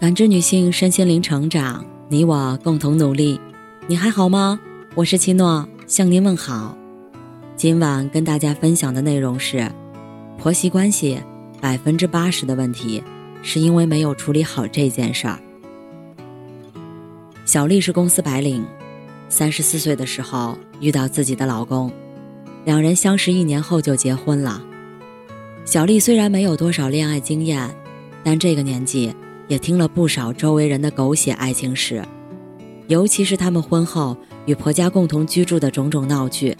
感知女性身心灵成长，你我共同努力。你还好吗？我是七诺，向您问好。今晚跟大家分享的内容是：婆媳关系百分之八十的问题，是因为没有处理好这件事儿。小丽是公司白领，三十四岁的时候遇到自己的老公，两人相识一年后就结婚了。小丽虽然没有多少恋爱经验，但这个年纪。也听了不少周围人的狗血爱情史，尤其是他们婚后与婆家共同居住的种种闹剧，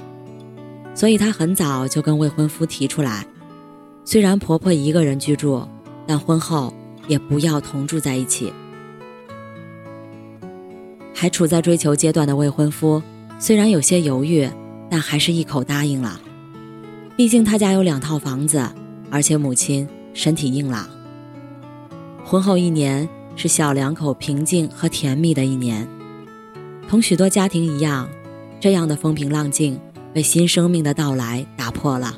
所以她很早就跟未婚夫提出来，虽然婆婆一个人居住，但婚后也不要同住在一起。还处在追求阶段的未婚夫，虽然有些犹豫，但还是一口答应了。毕竟他家有两套房子，而且母亲身体硬朗。婚后一年是小两口平静和甜蜜的一年，同许多家庭一样，这样的风平浪静被新生命的到来打破了。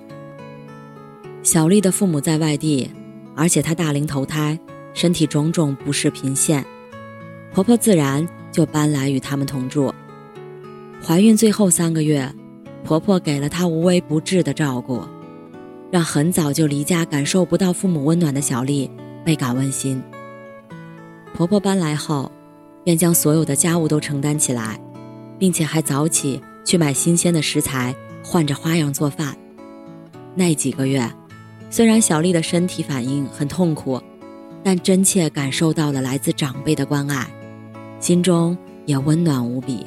小丽的父母在外地，而且她大龄投胎，身体种种不适频现，婆婆自然就搬来与他们同住。怀孕最后三个月，婆婆给了她无微不至的照顾，让很早就离家感受不到父母温暖的小丽。倍感温馨。婆婆搬来后，便将所有的家务都承担起来，并且还早起去买新鲜的食材，换着花样做饭。那几个月，虽然小丽的身体反应很痛苦，但真切感受到了来自长辈的关爱，心中也温暖无比。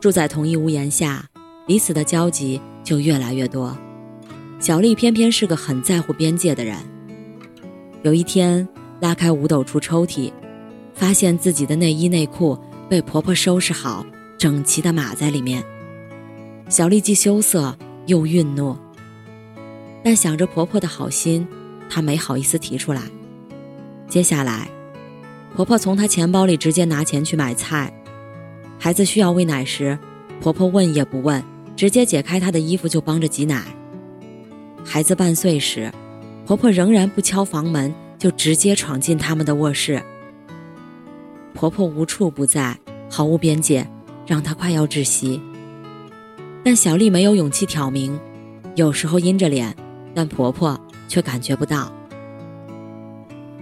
住在同一屋檐下，彼此的交集就越来越多。小丽偏偏是个很在乎边界的人。有一天，拉开五斗橱抽屉，发现自己的内衣内裤被婆婆收拾好，整齐的码在里面。小丽既羞涩又愠怒，但想着婆婆的好心，她没好意思提出来。接下来，婆婆从她钱包里直接拿钱去买菜。孩子需要喂奶时，婆婆问也不问，直接解开她的衣服就帮着挤奶。孩子半岁时。婆婆仍然不敲房门，就直接闯进他们的卧室。婆婆无处不在，毫无边界，让她快要窒息。但小丽没有勇气挑明，有时候阴着脸，但婆婆却感觉不到。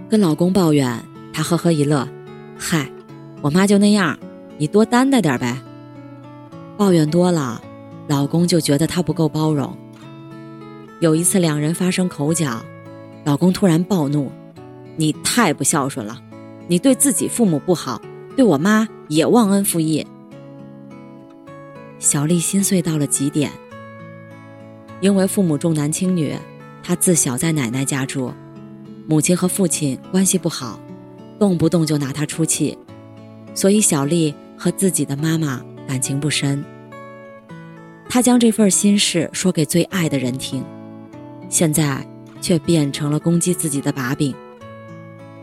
跟老公抱怨，她呵呵一乐：“嗨，我妈就那样，你多担待点呗。”抱怨多了，老公就觉得她不够包容。有一次，两人发生口角。老公突然暴怒：“你太不孝顺了，你对自己父母不好，对我妈也忘恩负义。”小丽心碎到了极点。因为父母重男轻女，她自小在奶奶家住，母亲和父亲关系不好，动不动就拿她出气，所以小丽和自己的妈妈感情不深。她将这份心事说给最爱的人听，现在。却变成了攻击自己的把柄，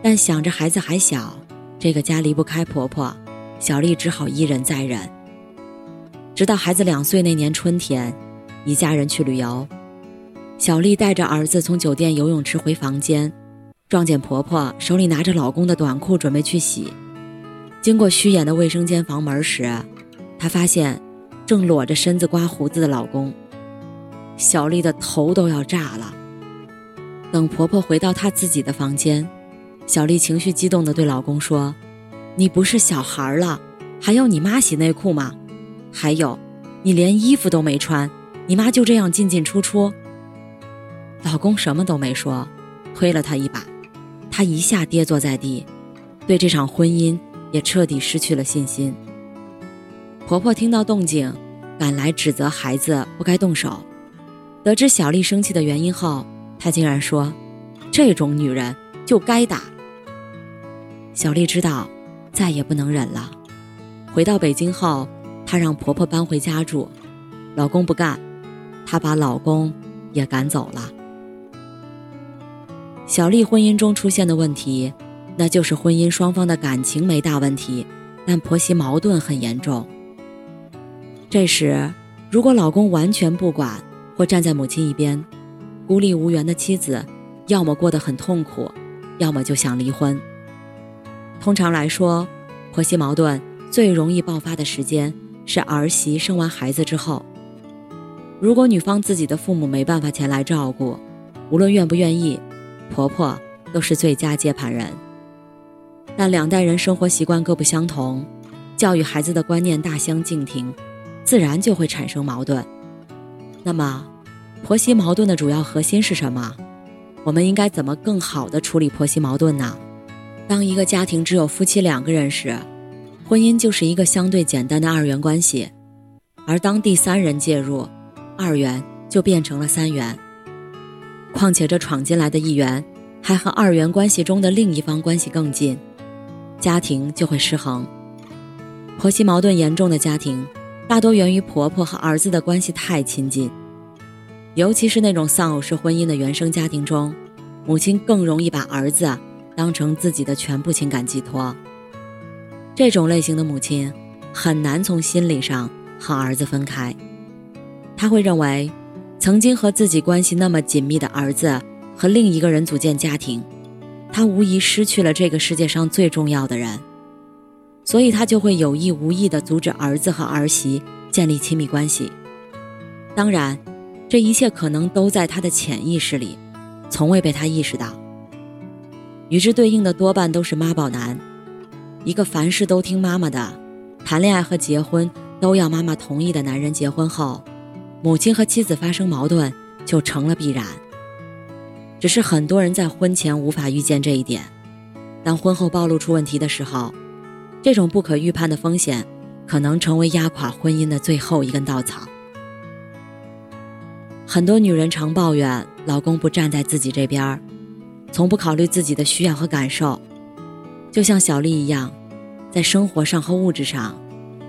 但想着孩子还小，这个家离不开婆婆，小丽只好一忍再忍。直到孩子两岁那年春天，一家人去旅游，小丽带着儿子从酒店游泳池回房间，撞见婆婆手里拿着老公的短裤准备去洗。经过虚掩的卫生间房门时，她发现正裸着身子刮胡子的老公，小丽的头都要炸了。等婆婆回到她自己的房间，小丽情绪激动地对老公说：“你不是小孩了，还要你妈洗内裤吗？还有，你连衣服都没穿，你妈就这样进进出出。”老公什么都没说，推了她一把，她一下跌坐在地，对这场婚姻也彻底失去了信心。婆婆听到动静，赶来指责孩子不该动手。得知小丽生气的原因后，他竟然说：“这种女人就该打。”小丽知道再也不能忍了。回到北京后，她让婆婆搬回家住，老公不干，她把老公也赶走了。小丽婚姻中出现的问题，那就是婚姻双方的感情没大问题，但婆媳矛盾很严重。这时，如果老公完全不管或站在母亲一边，孤立无援的妻子，要么过得很痛苦，要么就想离婚。通常来说，婆媳矛盾最容易爆发的时间是儿媳生完孩子之后。如果女方自己的父母没办法前来照顾，无论愿不愿意，婆婆都是最佳接盘人。但两代人生活习惯各不相同，教育孩子的观念大相径庭，自然就会产生矛盾。那么，婆媳矛盾的主要核心是什么？我们应该怎么更好的处理婆媳矛盾呢？当一个家庭只有夫妻两个人时，婚姻就是一个相对简单的二元关系；而当第三人介入，二元就变成了三元。况且这闯进来的一员，还和二元关系中的另一方关系更近，家庭就会失衡。婆媳矛盾严重的家庭，大多源于婆婆和儿子的关系太亲近。尤其是那种丧偶式婚姻的原生家庭中，母亲更容易把儿子当成自己的全部情感寄托。这种类型的母亲很难从心理上和儿子分开，她会认为，曾经和自己关系那么紧密的儿子和另一个人组建家庭，他无疑失去了这个世界上最重要的人，所以他就会有意无意地阻止儿子和儿媳建立亲密关系。当然。这一切可能都在他的潜意识里，从未被他意识到。与之对应的多半都是妈宝男，一个凡事都听妈妈的，谈恋爱和结婚都要妈妈同意的男人，结婚后，母亲和妻子发生矛盾就成了必然。只是很多人在婚前无法预见这一点，当婚后暴露出问题的时候，这种不可预判的风险，可能成为压垮婚姻的最后一根稻草。很多女人常抱怨老公不站在自己这边儿，从不考虑自己的需要和感受。就像小丽一样，在生活上和物质上，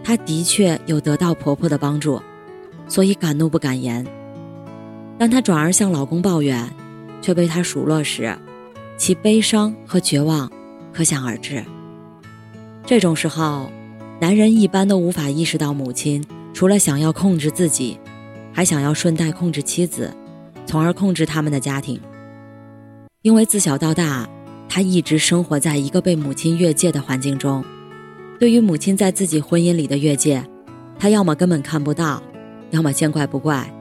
她的确有得到婆婆的帮助，所以敢怒不敢言。当她转而向老公抱怨，却被他数落时，其悲伤和绝望可想而知。这种时候，男人一般都无法意识到母亲除了想要控制自己。还想要顺带控制妻子，从而控制他们的家庭。因为自小到大，他一直生活在一个被母亲越界的环境中。对于母亲在自己婚姻里的越界，他要么根本看不到，要么见怪不怪，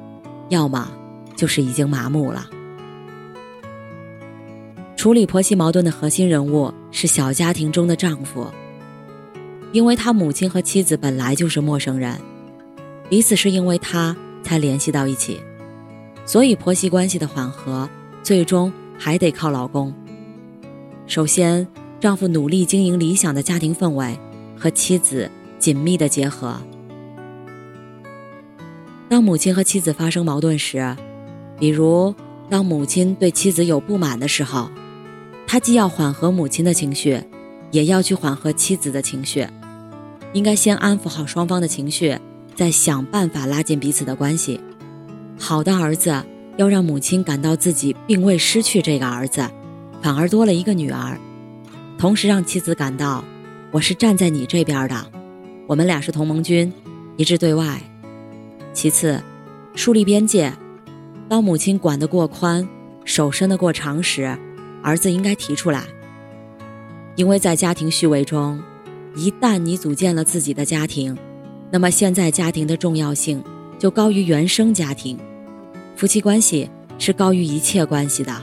要么就是已经麻木了。处理婆媳矛盾的核心人物是小家庭中的丈夫，因为他母亲和妻子本来就是陌生人，彼此是因为他。才联系到一起，所以婆媳关系的缓和，最终还得靠老公。首先，丈夫努力经营理想的家庭氛围，和妻子紧密的结合。当母亲和妻子发生矛盾时，比如当母亲对妻子有不满的时候，他既要缓和母亲的情绪，也要去缓和妻子的情绪，应该先安抚好双方的情绪。在想办法拉近彼此的关系。好的儿子要让母亲感到自己并未失去这个儿子，反而多了一个女儿，同时让妻子感到我是站在你这边的，我们俩是同盟军，一致对外。其次，树立边界。当母亲管得过宽，手伸得过长时，儿子应该提出来。因为在家庭序位中，一旦你组建了自己的家庭。那么现在家庭的重要性就高于原生家庭，夫妻关系是高于一切关系的，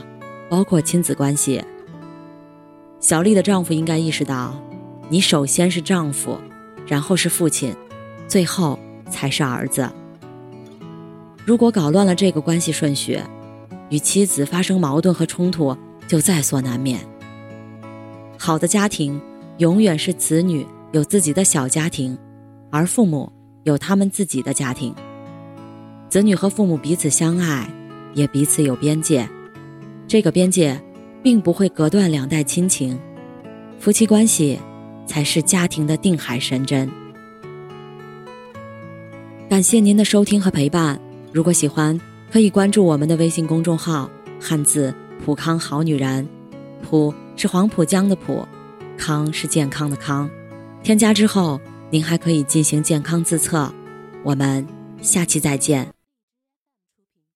包括亲子关系。小丽的丈夫应该意识到，你首先是丈夫，然后是父亲，最后才是儿子。如果搞乱了这个关系顺序，与妻子发生矛盾和冲突就在所难免。好的家庭永远是子女有自己的小家庭。而父母有他们自己的家庭，子女和父母彼此相爱，也彼此有边界。这个边界并不会隔断两代亲情，夫妻关系才是家庭的定海神针。感谢您的收听和陪伴，如果喜欢，可以关注我们的微信公众号“汉字普康好女人”，普是黄浦江的浦，康是健康的康，添加之后。您还可以进行健康自测，我们下期再见。